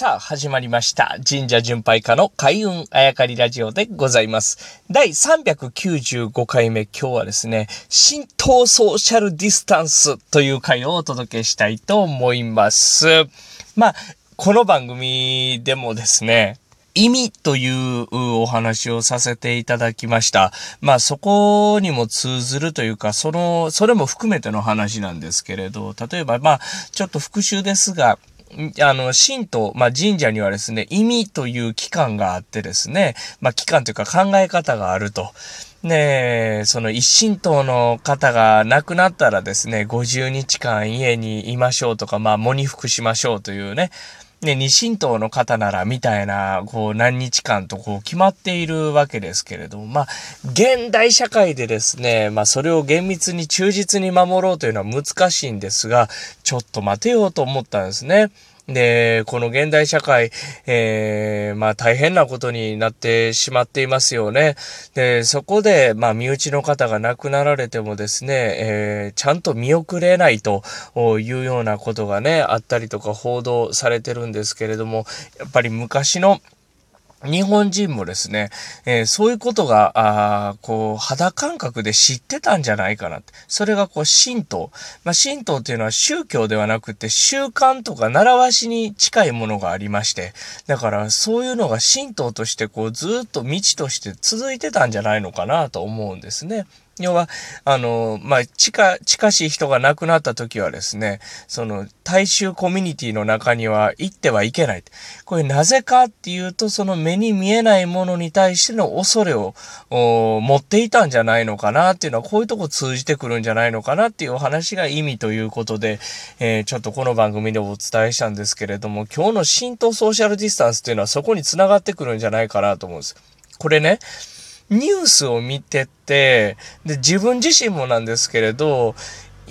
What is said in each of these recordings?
さあ、始まりました。神社巡拝家の開運あやかりラジオでございます。第395回目、今日はですね、浸透ソーシャルディスタンスという回をお届けしたいと思います。まあ、この番組でもですね、意味というお話をさせていただきました。まあそこにも通ずるというか、その、それも含めての話なんですけれど、例えばまあちょっと復習ですが、あの、神道、まあ、神社にはですね、意味という期間があってですね、まあ、期間というか考え方があると。ねその一神党の方が亡くなったらですね、50日間家にいましょうとか、まあ、喪に服しましょうというね、ね、二神党の方なら、みたいな、こう、何日間とこう、決まっているわけですけれども、まあ、現代社会でですね、まあ、それを厳密に忠実に守ろうというのは難しいんですが、ちょっと待てようと思ったんですね。で、この現代社会、えー、まあ大変なことになってしまっていますよね。で、そこで、まあ身内の方が亡くなられてもですね、えー、ちゃんと見送れないというようなことがね、あったりとか報道されてるんですけれども、やっぱり昔の日本人もですね、えー、そういうことが、あこう、肌感覚で知ってたんじゃないかなって。それがこう、神道。まあ、神道っていうのは宗教ではなくて、習慣とか習わしに近いものがありまして、だからそういうのが神道としてこう、ずっと道として続いてたんじゃないのかなと思うんですね。要は、あの、まあ、近、近しい人が亡くなった時はですね、その、大衆コミュニティの中には行ってはいけない。これなぜかっていうと、その目に見えないものに対しての恐れを持っていたんじゃないのかなっていうのは、こういうとこ通じてくるんじゃないのかなっていうお話が意味ということで、えー、ちょっとこの番組でお伝えしたんですけれども、今日の浸透ソーシャルディスタンスっていうのはそこに繋がってくるんじゃないかなと思うんです。これね、ニュースを見てて、で、自分自身もなんですけれど、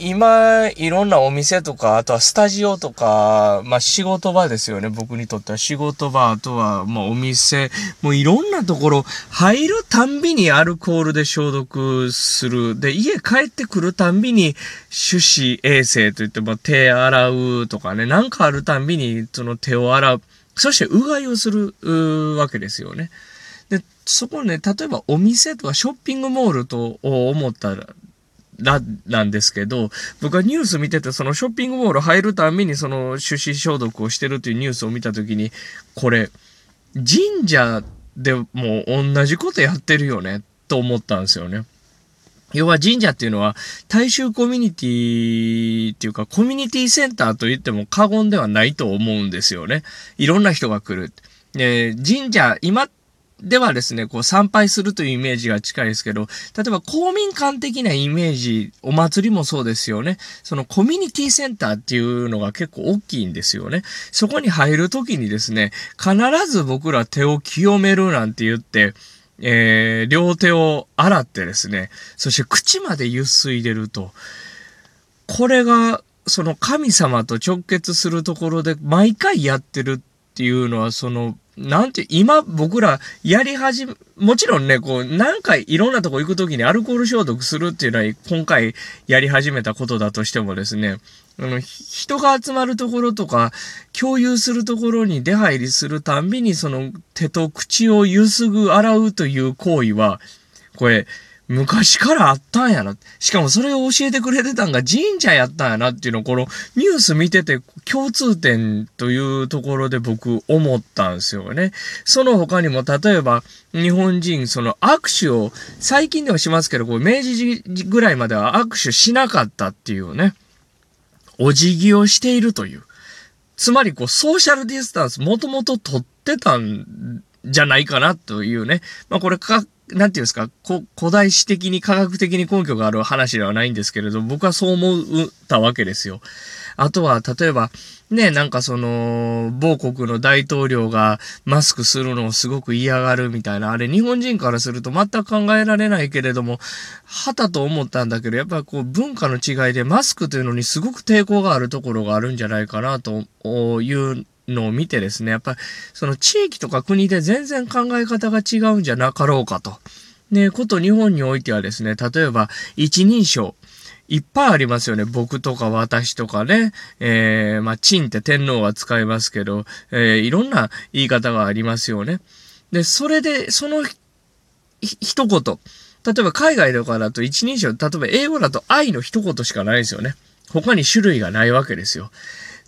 今、いろんなお店とか、あとはスタジオとか、まあ仕事場ですよね。僕にとっては仕事場、あとは、まあお店、もういろんなところ、入るたんびにアルコールで消毒する。で、家帰ってくるたんびに手指衛生といって、まあ手洗うとかね、なんかあるたんびにその手を洗う。そしてうがいをするわけですよね。そこね、例えばお店とかショッピングモールと思ったら、ら、なんですけど、僕はニュース見てて、そのショッピングモール入るたびにその手指消毒をしてるっていうニュースを見たときに、これ、神社でも同じことやってるよね、と思ったんですよね。要は神社っていうのは大衆コミュニティっていうかコミュニティセンターと言っても過言ではないと思うんですよね。いろんな人が来る。で、神社、今っではですね、こう参拝するというイメージが近いですけど、例えば公民館的なイメージ、お祭りもそうですよね。そのコミュニティセンターっていうのが結構大きいんですよね。そこに入るときにですね、必ず僕ら手を清めるなんて言って、えー、両手を洗ってですね、そして口までゆすいでると、これが、その神様と直結するところで毎回やってるっていうのは、そのなんて、今僕らやり始め、もちろんね、こう、何回いろんなとこ行くときにアルコール消毒するっていうのは今回やり始めたことだとしてもですね、あの、人が集まるところとか、共有するところに出入りするたんびにその手と口をゆすぐ洗うという行為は、これ、昔からあったんやな。しかもそれを教えてくれてたんが神社やったんやなっていうのをこのニュース見てて共通点というところで僕思ったんですよね。その他にも例えば日本人その握手を最近ではしますけど、こう明治時ぐらいまでは握手しなかったっていうね。お辞儀をしているという。つまりこうソーシャルディスタンスもともと取ってたんじゃないかなというね。まあこれかなんていうんですか、古代史的に科学的に根拠がある話ではないんですけれど、僕はそう思ったわけですよ。あとは、例えば、ね、なんかその、某国の大統領がマスクするのをすごく嫌がるみたいな、あれ日本人からすると全く考えられないけれども、はたと思ったんだけど、やっぱこう文化の違いでマスクというのにすごく抵抗があるところがあるんじゃないかなというのを見てですね、やっぱりその地域とか国で全然考え方が違うんじゃなかろうかと。ね、こと日本においてはですね、例えば一人称、いっぱいありますよね。僕とか私とかね。えー、まあ、チンって天皇は使いますけど、えー、いろんな言い方がありますよね。で、それで、その、一言。例えば海外とかだと一人称、例えば英語だと愛の一言しかないですよね。他に種類がないわけですよ。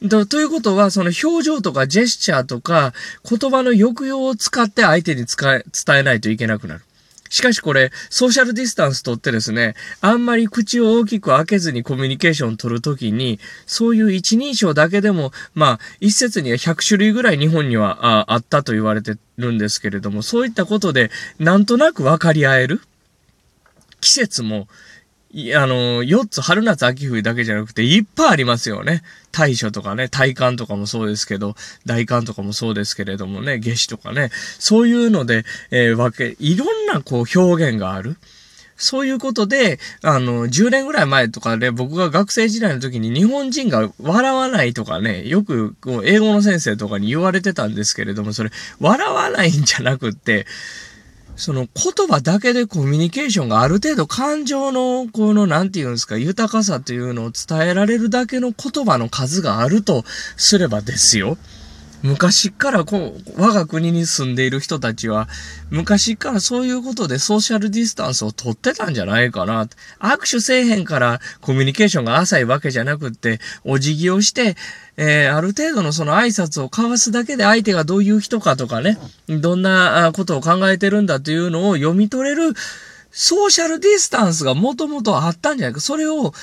とということは、その表情とかジェスチャーとか言葉の抑揚を使って相手に伝えないといけなくなる。しかしこれ、ソーシャルディスタンスとってですね、あんまり口を大きく開けずにコミュニケーションを取るときに、そういう一人称だけでも、まあ、一説には100種類ぐらい日本にはあったと言われてるんですけれども、そういったことで、なんとなく分かり合える。季節も、あの、4つ、春夏秋冬だけじゃなくて、いっぱいありますよね。大暑とかね、体感とかもそうですけど、大寒とかもそうですけれどもね、夏至とかね、そういうので、えー、わけ、いろんなこう表現がある。そういうことで、あの、10年ぐらい前とかで僕が学生時代の時に日本人が笑わないとかね、よくこう英語の先生とかに言われてたんですけれども、それ、笑わないんじゃなくって、その言葉だけでコミュニケーションがある程度感情の、この、何て言うんですか、豊かさというのを伝えられるだけの言葉の数があるとすればですよ。昔からこう、我が国に住んでいる人たちは、昔からそういうことでソーシャルディスタンスを取ってたんじゃないかな。握手せえへんからコミュニケーションが浅いわけじゃなくって、お辞儀をして、えー、ある程度のその挨拶を交わすだけで相手がどういう人かとかね、どんなことを考えてるんだというのを読み取れるソーシャルディスタンスがもともとあったんじゃないか。それを、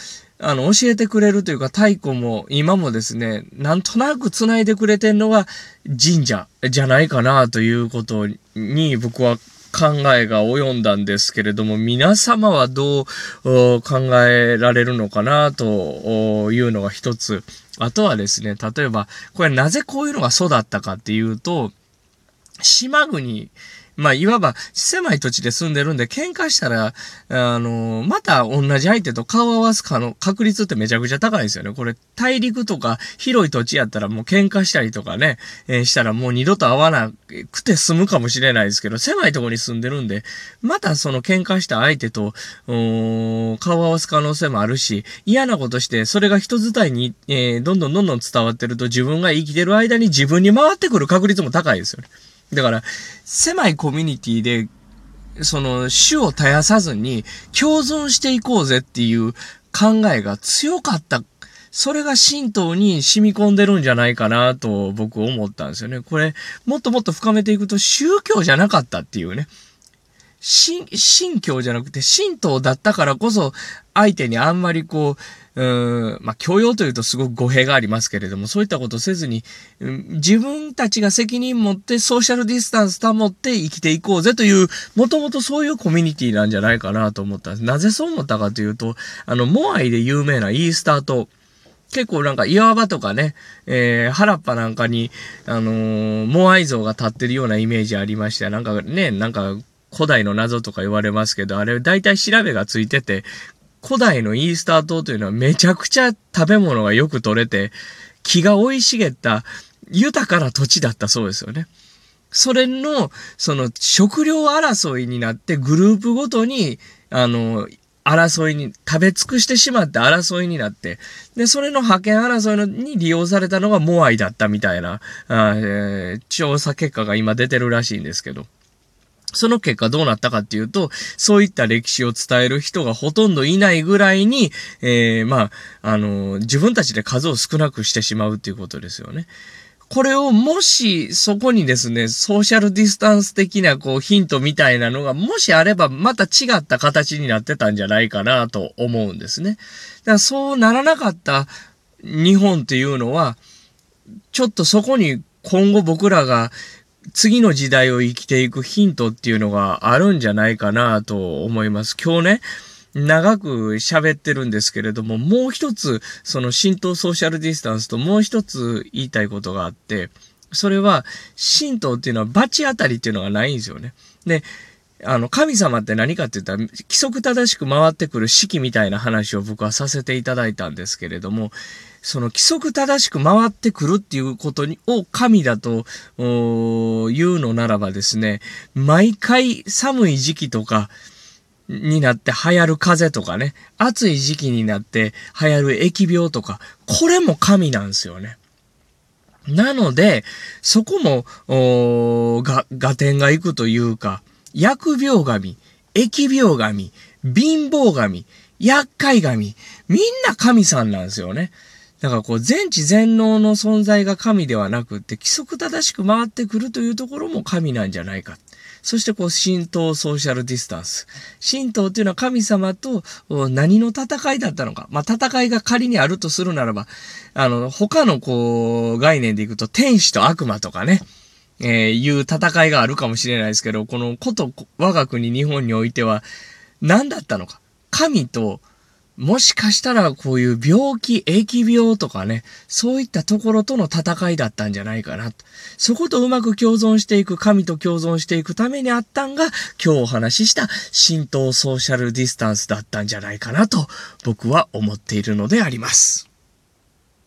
あの、教えてくれるというか、太鼓も今もですね、なんとなく繋いでくれてんのが神社じゃないかなということに僕は考えが及んだんですけれども、皆様はどう考えられるのかなというのが一つ。あとはですね、例えば、これなぜこういうのが育ったかっていうと、島国まあ、いわば狭い土地で住んでるんで、喧嘩したら、あの、また同じ相手と顔を合わすかの確率ってめちゃくちゃ高いですよね。これ、大陸とか広い土地やったらもう喧嘩したりとかね、えー、したらもう二度と会わなくて済むかもしれないですけど、狭いとこに住んでるんで、またその喧嘩した相手と、顔を合わす可能性もあるし、嫌なことして、それが人伝いに、えー、どんどんどんどん伝わってると自分が生きてる間に自分に回ってくる確率も高いですよね。だから、狭いコミュニティで、その、種を絶やさずに共存していこうぜっていう考えが強かった。それが神道に染み込んでるんじゃないかなと僕思ったんですよね。これ、もっともっと深めていくと宗教じゃなかったっていうね。新、新教じゃなくて神道だったからこそ相手にあんまりこう、うん、まあ、教養というとすごく語弊がありますけれども、そういったことせずに、うん、自分たちが責任持ってソーシャルディスタンス保って生きていこうぜという、もともとそういうコミュニティなんじゃないかなと思ったんです。なぜそう思ったかというと、あの、モアイで有名なイースター島、結構なんか岩場とかね、えー、原っぱなんかに、あのー、モアイ像が立ってるようなイメージありまして、なんかね、なんか古代の謎とか言われますけど、あれ大体調べがついてて、古代のイースター島というのはめちゃくちゃ食べ物がよく取れて、木が生い茂った豊かな土地だったそうですよね。それの、その食料争いになってグループごとに、あの、争いに、食べ尽くしてしまって争いになって、で、それの派遣争いのに利用されたのがモアイだったみたいな、あえー、調査結果が今出てるらしいんですけど。その結果どうなったかっていうと、そういった歴史を伝える人がほとんどいないぐらいに、えー、まあ、あの、自分たちで数を少なくしてしまうっていうことですよね。これをもしそこにですね、ソーシャルディスタンス的なこうヒントみたいなのがもしあればまた違った形になってたんじゃないかなと思うんですね。だからそうならなかった日本っていうのは、ちょっとそこに今後僕らが次の時代を生きていくヒントっていうのがあるんじゃないかなと思います。今日ね、長く喋ってるんですけれども、もう一つ、その浸透ソーシャルディスタンスともう一つ言いたいことがあって、それは、神道っていうのは罰当たりっていうのがないんですよね。で、あの、神様って何かって言ったら、規則正しく回ってくる式みたいな話を僕はさせていただいたんですけれども、その規則正しく回ってくるっていうことに、を神だと言うのならばですね、毎回寒い時期とか、になって流行る風邪とかね、暑い時期になって流行る疫病とか、これも神なんですよね。なので、そこも、おが、合点がいくというか、疫病神、疫病神、貧乏神、厄介神、みんな神さんなんですよね。だからこう全知全能の存在が神ではなくって規則正しく回ってくるというところも神なんじゃないか。そしてこう神道ソーシャルディスタンス。神道っていうのは神様と何の戦いだったのか。まあ戦いが仮にあるとするならば、あの他のこう概念でいくと天使と悪魔とかね。えー、いう戦いがあるかもしれないですけど、このこと我が国日本においては何だったのか。神ともしかしたらこういう病気、疫病とかね、そういったところとの戦いだったんじゃないかな。そことうまく共存していく、神と共存していくためにあったんが、今日お話しした浸透ソーシャルディスタンスだったんじゃないかなと僕は思っているのであります。